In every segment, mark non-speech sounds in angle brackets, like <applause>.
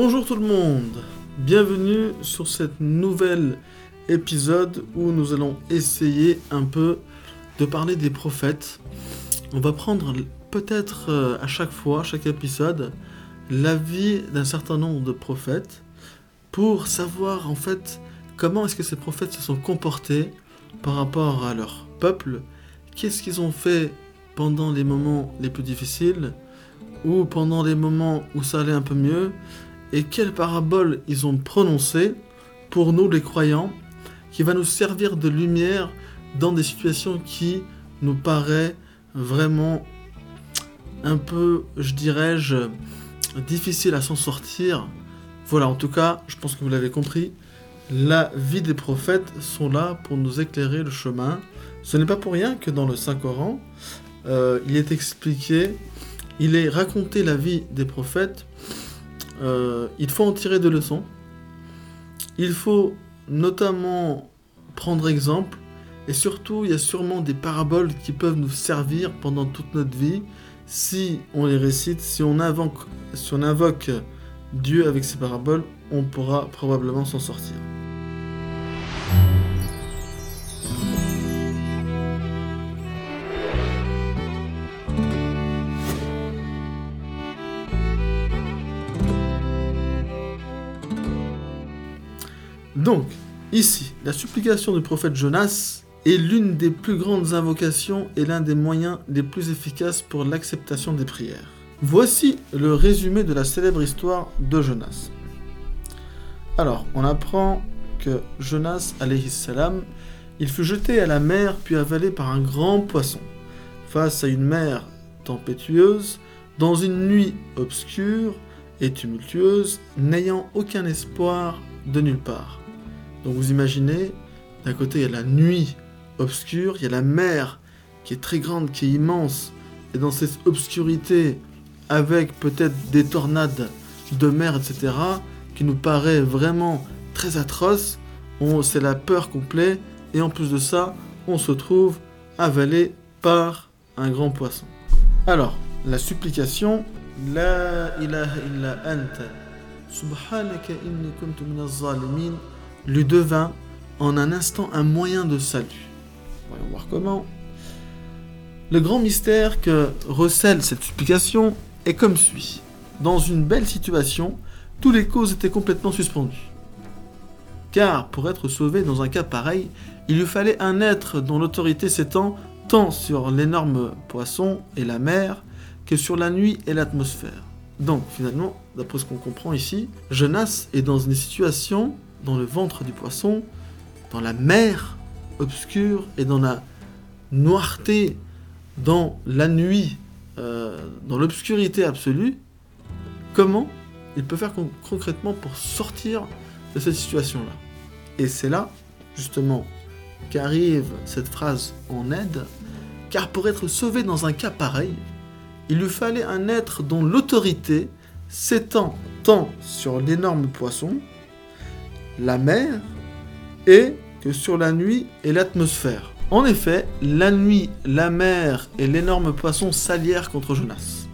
Bonjour tout le monde, bienvenue sur cette nouvelle épisode où nous allons essayer un peu de parler des prophètes. On va prendre peut-être euh, à chaque fois, chaque épisode, l'avis d'un certain nombre de prophètes pour savoir en fait comment est-ce que ces prophètes se sont comportés par rapport à leur peuple, qu'est-ce qu'ils ont fait pendant les moments les plus difficiles ou pendant les moments où ça allait un peu mieux et quelles paraboles ils ont prononcées pour nous les croyants qui va nous servir de lumière dans des situations qui nous paraissent vraiment un peu, je dirais-je, difficiles à s'en sortir. Voilà, en tout cas, je pense que vous l'avez compris, la vie des prophètes sont là pour nous éclairer le chemin. Ce n'est pas pour rien que dans le Saint-Coran, euh, il est expliqué, il est raconté la vie des prophètes. Euh, il faut en tirer des leçons. Il faut notamment prendre exemple. Et surtout, il y a sûrement des paraboles qui peuvent nous servir pendant toute notre vie si on les récite, si on invoque, si on invoque Dieu avec ces paraboles, on pourra probablement s'en sortir. Donc, ici, la supplication du prophète Jonas est l'une des plus grandes invocations et l'un des moyens les plus efficaces pour l'acceptation des prières. Voici le résumé de la célèbre histoire de Jonas. Alors, on apprend que Jonas, alayhi salam, il fut jeté à la mer puis avalé par un grand poisson. Face à une mer tempétueuse, dans une nuit obscure et tumultueuse, n'ayant aucun espoir de nulle part. Donc vous imaginez, d'un côté il y a la nuit obscure, il y a la mer qui est très grande, qui est immense, et dans cette obscurité, avec peut-être des tornades de mer, etc., qui nous paraît vraiment très atroce, c'est la peur complète, et en plus de ça, on se trouve avalé par un grand poisson. Alors, la supplication, La ilaha illa anta, subhanaka inni lui devint en un instant un moyen de salut. Voyons voir comment. Le grand mystère que recèle cette supplication est comme suit. Dans une belle situation, tous les causes étaient complètement suspendues. Car pour être sauvé dans un cas pareil, il lui fallait un être dont l'autorité s'étend tant sur l'énorme poisson et la mer que sur la nuit et l'atmosphère. Donc finalement, d'après ce qu'on comprend ici, Jonas est dans une situation dans le ventre du poisson, dans la mer obscure et dans la noirté, dans la nuit, euh, dans l'obscurité absolue, comment il peut faire concrètement pour sortir de cette situation-là? Et c'est là, justement, qu'arrive cette phrase en aide, car pour être sauvé dans un cas pareil, il lui fallait un être dont l'autorité s'étend tant sur l'énorme poisson, la mer et que sur la nuit et l'atmosphère. En effet, la nuit, la mer et l'énorme poisson s'allièrent contre Jonas.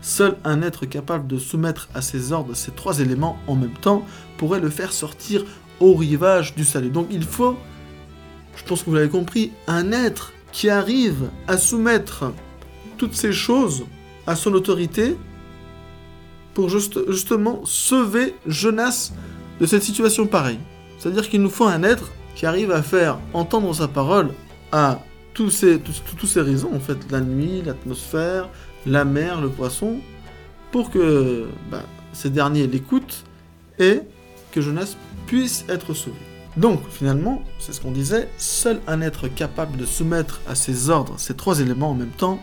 Seul un être capable de soumettre à ses ordres ces trois éléments en même temps pourrait le faire sortir au rivage du salut. Donc il faut, je pense que vous l'avez compris, un être qui arrive à soumettre toutes ces choses à son autorité pour justement sauver Jonas de cette situation pareille. C'est-à-dire qu'il nous faut un être qui arrive à faire entendre sa parole à tous ces, raisons, en fait, la nuit, l'atmosphère, la mer, le poisson, pour que bah, ces derniers l'écoutent et que Jonas puisse être sauvé. Donc, finalement, c'est ce qu'on disait, seul un être capable de soumettre à ses ordres ces trois éléments en même temps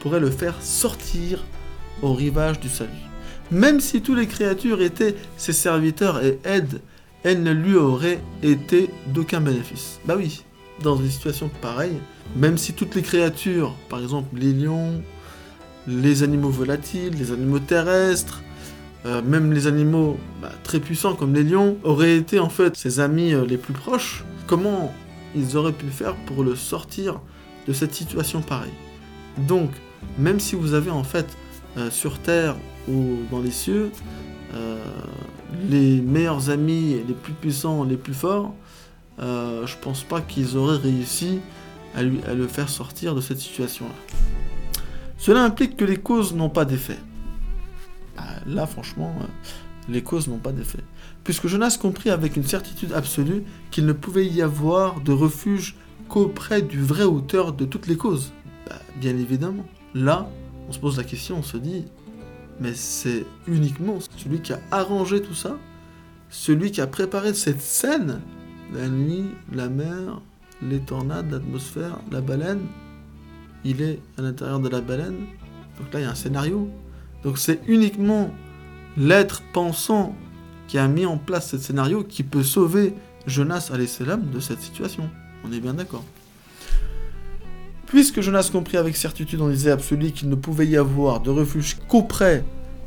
pourrait le faire sortir au rivage du salut. Même si toutes les créatures étaient ses serviteurs et aides, elles ne lui auraient été d'aucun bénéfice. Bah oui, dans une situation pareille, même si toutes les créatures, par exemple les lions, les animaux volatiles, les animaux terrestres, euh, même les animaux bah, très puissants comme les lions, auraient été en fait ses amis euh, les plus proches, comment ils auraient pu faire pour le sortir de cette situation pareille? Donc, même si vous avez en fait euh, sur Terre dans les cieux, euh, les meilleurs amis, les plus puissants, les plus forts, euh, je pense pas qu'ils auraient réussi à, le faire sortir de cette situation-là. Cela implique que les causes n'ont pas d'effet. Bah, là, franchement, euh, les causes n'ont pas d'effet. Puisque Jonas comprit avec une certitude absolue qu'il ne pouvait y avoir de refuge qu'auprès du vrai auteur de toutes les causes. Bah, bien évidemment. Là, on se pose la question, on se dit, mais c'est uniquement celui qui a arrangé tout ça, celui qui a préparé cette scène, la nuit, la mer, les tornades, l'atmosphère, la baleine, il est à l'intérieur de la baleine. Donc là, il y a un scénario. Donc c'est uniquement l'être pensant qui a mis en place ce scénario qui peut sauver Jonas salam de cette situation. On est bien d'accord. Puisque Jonas comprit avec certitude en disait absolue qu'il ne pouvait y avoir de refuge qu'auprès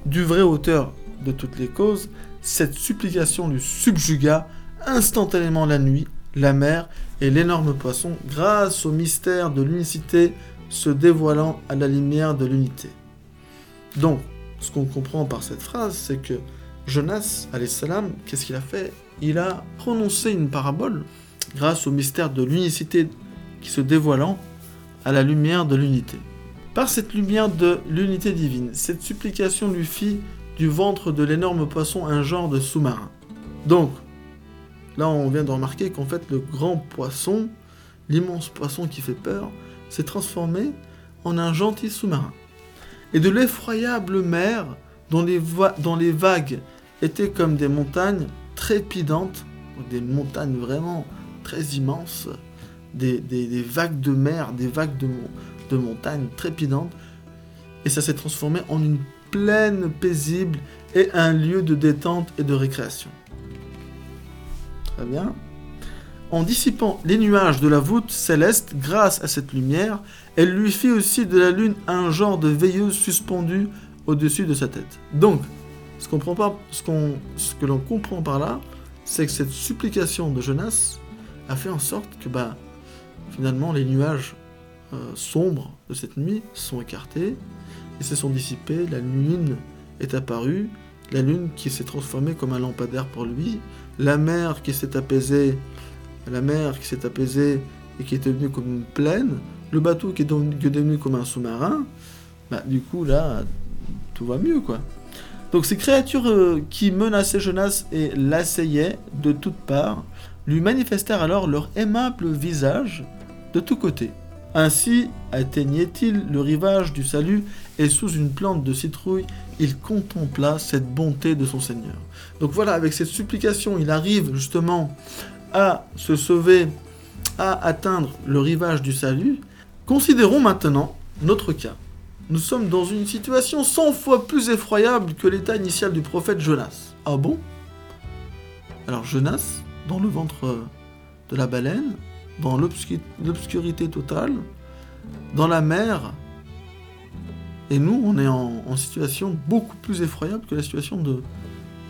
du vrai auteur de toutes les causes, cette supplication lui subjugua instantanément la nuit, la mer et l'énorme poisson grâce au mystère de l'unicité se dévoilant à la lumière de l'unité. Donc, ce qu'on comprend par cette phrase, c'est que Jonas, salam, qu'est-ce qu'il a fait? Il a prononcé une parabole grâce au mystère de l'unicité qui se dévoilant à la lumière de l'unité. Par cette lumière de l'unité divine, cette supplication lui fit du ventre de l'énorme poisson un genre de sous-marin. Donc, là on vient de remarquer qu'en fait le grand poisson, l'immense poisson qui fait peur, s'est transformé en un gentil sous-marin. Et de l'effroyable mer dont les, dont les vagues étaient comme des montagnes trépidantes, des montagnes vraiment très immenses, des, vagues de mer, des vagues de, de montagnes trépidantes, et ça s'est transformé en une plaine paisible et un lieu de détente et de récréation. Très bien. En dissipant les nuages de la voûte céleste grâce à cette lumière, elle lui fit aussi de la lune un genre de veilleuse suspendue au-dessus de sa tête. Donc, ce que l'on comprend par là, c'est que cette supplication de Jonas a fait en sorte que bah, finalement les nuages euh, sombres de cette nuit sont écartés et se sont dissipés, la lune est apparue, la lune qui s'est transformée comme un lampadaire pour lui, la mer qui s'est apaisée, la mer qui s'est apaisée et qui est devenue comme une plaine, le bateau qui est devenu comme un sous-marin, bah, du coup là, tout va mieux quoi. Donc ces créatures euh, qui menaçaient Jonas et l'assaillaient de toutes parts, lui manifestèrent alors leur aimable visage de tous côtés. Ainsi atteignait-il le rivage du salut et sous une plante de citrouille, il contempla cette bonté de son Seigneur. Donc voilà, avec cette supplication, il arrive justement à se sauver, à atteindre le rivage du salut. Considérons maintenant notre cas. Nous sommes dans une situation 100 fois plus effroyable que l'état initial du prophète Jonas. Ah bon? Alors Jonas, dans le ventre de la baleine, dans l'obscurité totale, dans la mer, et nous, on est en, situation beaucoup plus effroyable que la situation de...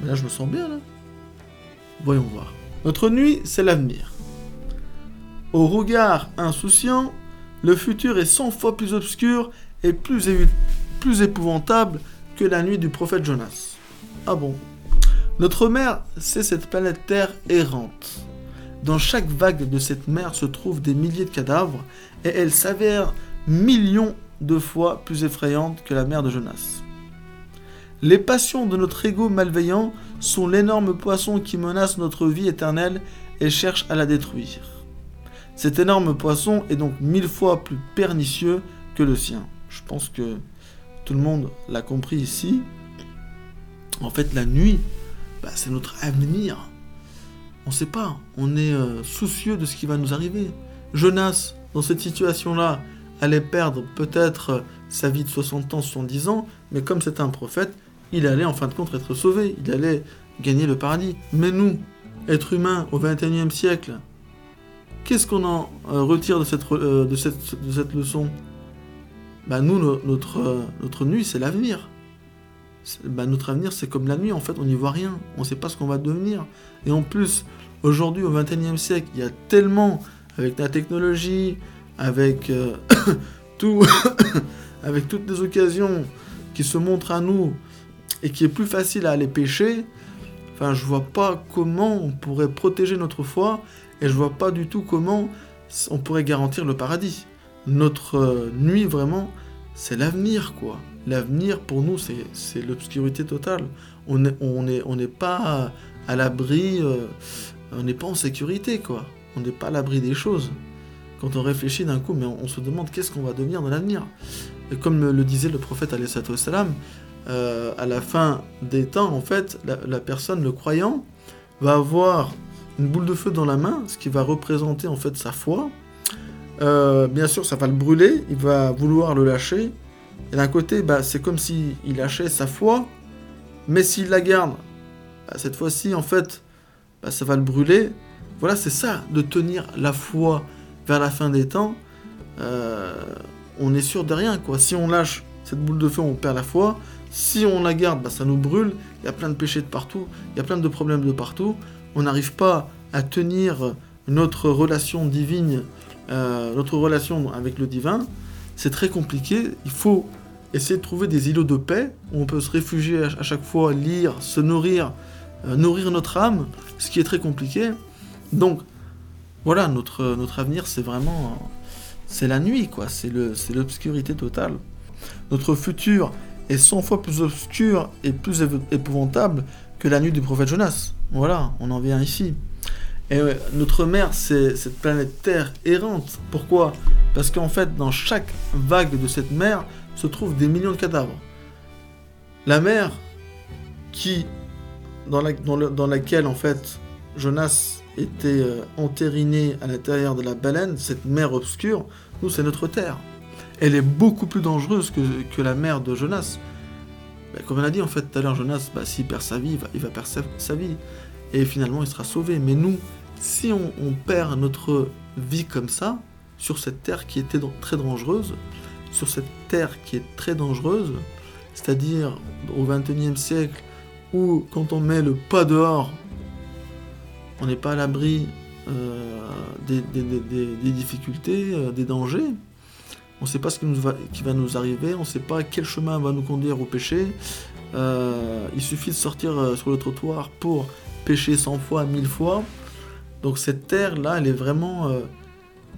Mais là, je me sens bien, là. Voyons voir. Notre nuit, c'est l'avenir. Au regard insouciant, le futur est 100 fois plus obscur et plus, plus épouvantable que la nuit du prophète Jonas. Ah bon? Notre mer, c'est cette planète Terre errante. Dans chaque vague de cette mer se trouvent des milliers de cadavres et elle s'avère millions de fois plus effrayante que la mer de Jonas. Les passions de notre ego malveillant sont l'énorme poisson qui menace notre vie éternelle et cherche à la détruire. Cet énorme poisson est donc mille fois plus pernicieux que le sien. Je pense que tout le monde l'a compris ici. En fait, la nuit, bah, c'est notre avenir. On ne sait pas, on est euh, soucieux de ce qui va nous arriver. Jonas, dans cette situation-là, allait perdre peut-être sa vie de 60 ans, 70 ans, mais comme c'est un prophète, il allait en fin de compte être sauvé, il allait gagner le paradis. Mais nous, êtres humains au XXIe siècle, qu'est-ce qu'on en euh, retire de cette, euh, leçon? Bah Nous, euh, notre nuit, c'est l'avenir. Bah, notre avenir, c'est comme la nuit, en fait, on n'y voit rien, on ne sait pas ce qu'on va devenir. Et en plus, aujourd'hui, au XXIe siècle, il y a tellement, avec la technologie, avec <coughs> tout, <coughs> avec toutes les occasions qui se montrent à nous et qui est plus facile à aller pêcher, Enfin, je vois pas comment on pourrait protéger notre foi et je vois pas du tout comment on pourrait garantir le paradis. Notre euh, nuit, vraiment, c'est l'avenir, quoi. L'avenir, pour nous, c'est l'obscurité totale. On n'est pas à l'abri, euh, on n'est pas en sécurité, quoi. On n'est pas à l'abri des choses. Quand on réfléchit d'un coup, mais on, se demande qu'est-ce qu'on va devenir dans l'avenir. Et comme le, disait le prophète, euh, à la fin des temps, en fait, la, personne, le croyant, va avoir une boule de feu dans la main, ce qui va représenter en fait sa foi. Euh, bien sûr, ça va le brûler, il va vouloir le lâcher. Et d'un côté, bah, c'est comme s'il lâchait sa foi, mais s'il la garde, bah, cette fois-ci, en fait, bah, ça va le brûler. Voilà, c'est ça, de tenir la foi vers la fin des temps. Euh, on est sûr de rien, quoi. Si on lâche cette boule de feu, on perd la foi. Si on la garde, bah, ça nous brûle. Il y a plein de péchés de partout. Il y a plein de problèmes de partout. On n'arrive pas à tenir notre relation divine, euh, notre relation avec le divin. C'est très compliqué. Il faut essayer de trouver des îlots de paix où on peut se réfugier à chaque fois, lire, se nourrir, euh, nourrir notre âme, ce qui est très compliqué. Donc, voilà, notre, notre avenir, c'est vraiment. C'est la nuit, quoi. C'est l'obscurité totale. Notre futur est 100 fois plus obscur et plus épouvantable que la nuit du prophète Jonas. Voilà, on en vient ici. Et notre mer, c'est cette planète Terre errante. Pourquoi? Parce qu'en fait, dans chaque vague de cette mer se trouvent des millions de cadavres. La mer qui, dans, laquelle en fait Jonas était euh, à l'intérieur de la baleine, cette mer obscure, nous c'est notre terre. Elle est beaucoup plus dangereuse que, la mer de Jonas. Ben, comme on a dit en fait tout à l'heure, Jonas, bah, s'il perd sa vie, il va, perdre sa, vie. Et finalement, il sera sauvé. Mais nous, si on, perd notre vie comme ça, sur cette terre qui était très dangereuse, sur cette terre qui est très dangereuse, c'est-à-dire au XXIe siècle, où quand on met le pas dehors, on n'est pas à l'abri euh, des, difficultés, euh, des dangers. On ne sait pas ce qui, nous va, nous arriver, on ne sait pas quel chemin va nous conduire au péché. Euh, il suffit de sortir sur le trottoir pour pécher 100 fois, 1000 fois. Donc cette terre-là, elle est vraiment...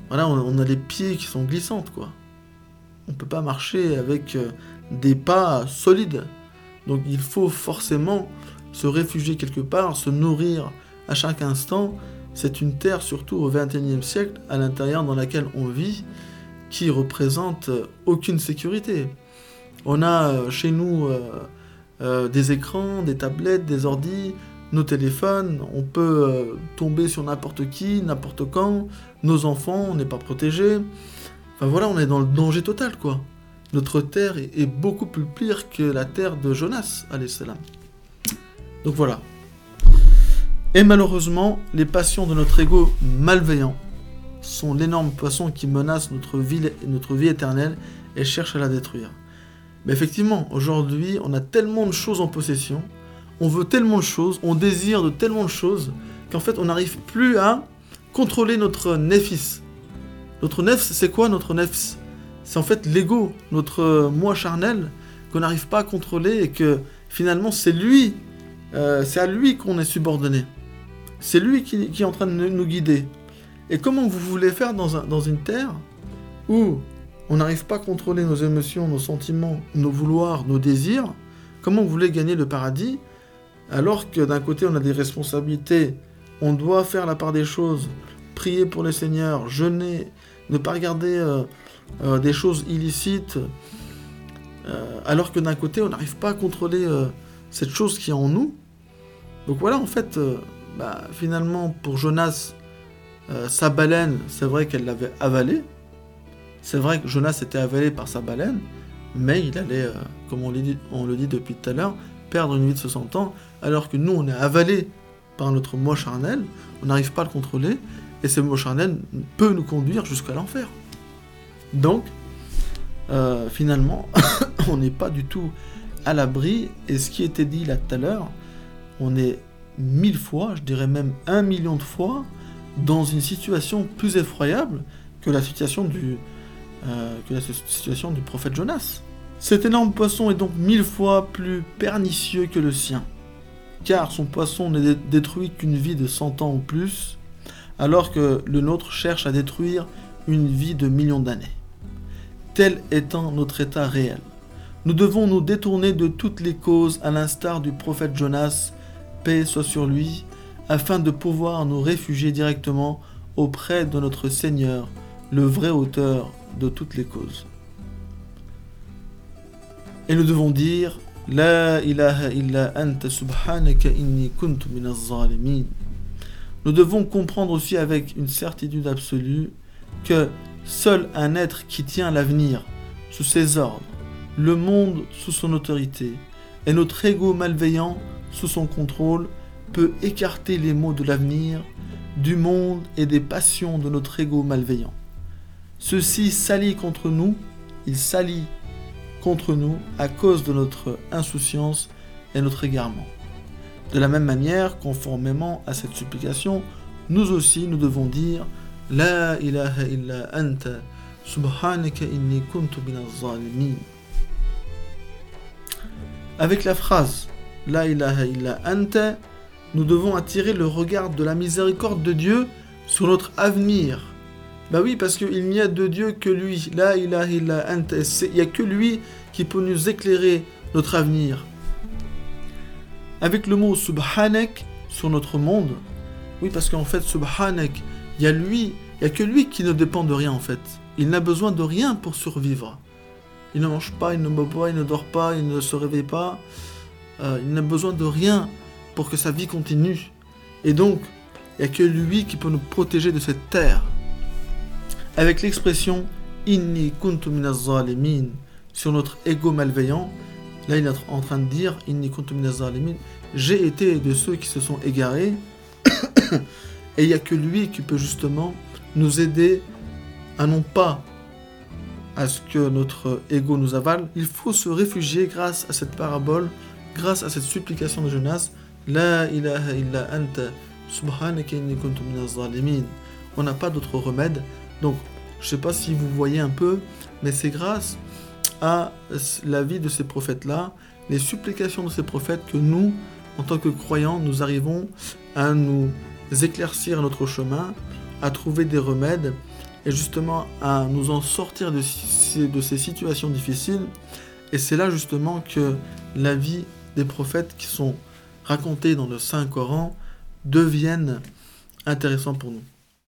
voilà, on, a les pieds qui sont glissantes, quoi. On peut pas marcher avec des pas solides. Donc il faut forcément se réfugier quelque part, se nourrir à chaque instant, c'est une terre, surtout au XXIe siècle, à l'intérieur dans laquelle on vit, qui représente aucune sécurité. On a euh, chez nous euh, euh, des écrans, des tablettes, des ordis, nos téléphones, on peut tomber sur n'importe qui, n'importe quand, nos enfants, on n'est pas protégés. Enfin voilà, on est dans le danger total, quoi. Notre terre est, beaucoup plus pire que la terre de Jonas, salam. Donc voilà, et malheureusement, les passions de notre ego malveillant sont l'énorme poisson qui menace notre vie, notre vie éternelle et cherche à la détruire. Mais effectivement, aujourd'hui, on a tellement de choses en possession, on veut tellement de choses, on désire de tellement de choses, qu'en fait, on n'arrive plus à contrôler notre nefis. Notre nefs, c'est quoi notre nefs? C'est en fait l'ego, notre moi charnel, qu'on n'arrive pas à contrôler et que finalement, c'est lui, euh, c'est à lui qu'on est subordonné. C'est lui qui, est en train de nous guider. Et comment vous voulez faire dans, une terre où on n'arrive pas à contrôler nos émotions, nos sentiments, nos vouloirs, nos désirs? Comment vous voulez gagner le paradis? Alors que d'un côté on a des responsabilités, on doit faire la part des choses, prier pour les seigneurs, jeûner, ne pas regarder euh, euh, des choses illicites, euh, alors que d'un côté on n'arrive pas à contrôler cette chose qui est en nous. Donc voilà en fait bah, finalement, pour Jonas, sa baleine, c'est vrai qu'elle l'avait avalé. C'est vrai que Jonas était avalé par sa baleine, mais il allait, comme on, le dit depuis tout à l'heure, perdre une vie de 60 ans, alors que nous, on est avalé par notre moi charnel, on n'arrive pas à le contrôler, et ce moi charnel peut nous conduire jusqu'à l'enfer. Donc, euh, finalement, <coughs> on n'est pas du tout à l'abri, et ce qui était dit là tout à l'heure, on est mille fois, je dirais même un million de fois, dans une situation plus effroyable que la situation du, euh, que la situation du prophète Jonas. Cet énorme poisson est donc mille fois plus pernicieux que le sien. car son poisson ne détruit qu'une vie de 100 ans ou plus, alors que le nôtre cherche à détruire une vie de millions d'années. Tel étant notre état réel. Nous devons nous détourner de toutes les causes à l'instar du prophète Jonas, paix soit sur lui, afin de pouvoir nous réfugier directement auprès de notre Seigneur, le vrai auteur de toutes les causes. Et nous devons dire La ilaha illa anta subhanaka inni kuntu zalimin. Nous devons comprendre aussi avec une certitude absolue que seul un être qui tient l'avenir sous ses ordres, le monde sous son autorité et notre ego malveillant sous son contrôle peut écarter les maux de l'avenir, du monde et des passions de notre ego malveillant. Ceci s'allie contre nous, il s'allie contre nous à cause de notre insouciance et notre égarement. De la même manière, conformément à cette supplication, nous aussi nous devons dire La ilaha illa anta subhanaka inni kuntu zalimin. Avec la phrase La ilaha illa anta, nous devons attirer le regard de la miséricorde de Dieu sur notre avenir bah oui, parce qu'il n'y a de Dieu que lui. La ilaha illa anta. Il n'y a que lui qui peut nous éclairer notre avenir. Avec le mot subhanak sur notre monde, oui, parce qu'en fait, subhanak, il y a lui, il n'y a que lui qui ne dépend de rien en fait. Il n'a besoin de rien pour survivre. Il ne mange pas, il ne boit pas, il ne dort pas, il ne se réveille pas. Euh, il n'a besoin de rien pour que sa vie continue. Et donc, il n'y a que lui qui peut nous protéger de cette terre avec l'expression Inni kuntu zalimin sur notre ego malveillant. Là, il est en train de dire Inni kuntu zalimin j'ai été de ceux qui se sont égarés. <coughs> Et il n'y a que lui qui peut justement nous aider à non pas à ce que notre ego nous avale. Il faut se réfugier grâce à cette parabole, grâce à cette supplication de Jonas. La ilaha illa anta subhanaka inni kuntu zalimin. On n'a pas d'autre remède donc, je ne sais pas si vous voyez un peu, mais c'est grâce à la vie de ces prophètes-là, les supplications de ces prophètes, que nous, en tant que croyants, nous arrivons à nous éclaircir notre chemin, à trouver des remèdes et justement à nous en sortir de, ces situations difficiles. Et c'est là justement que la vie des prophètes qui sont racontées dans le Saint-Coran deviennent intéressantes pour nous.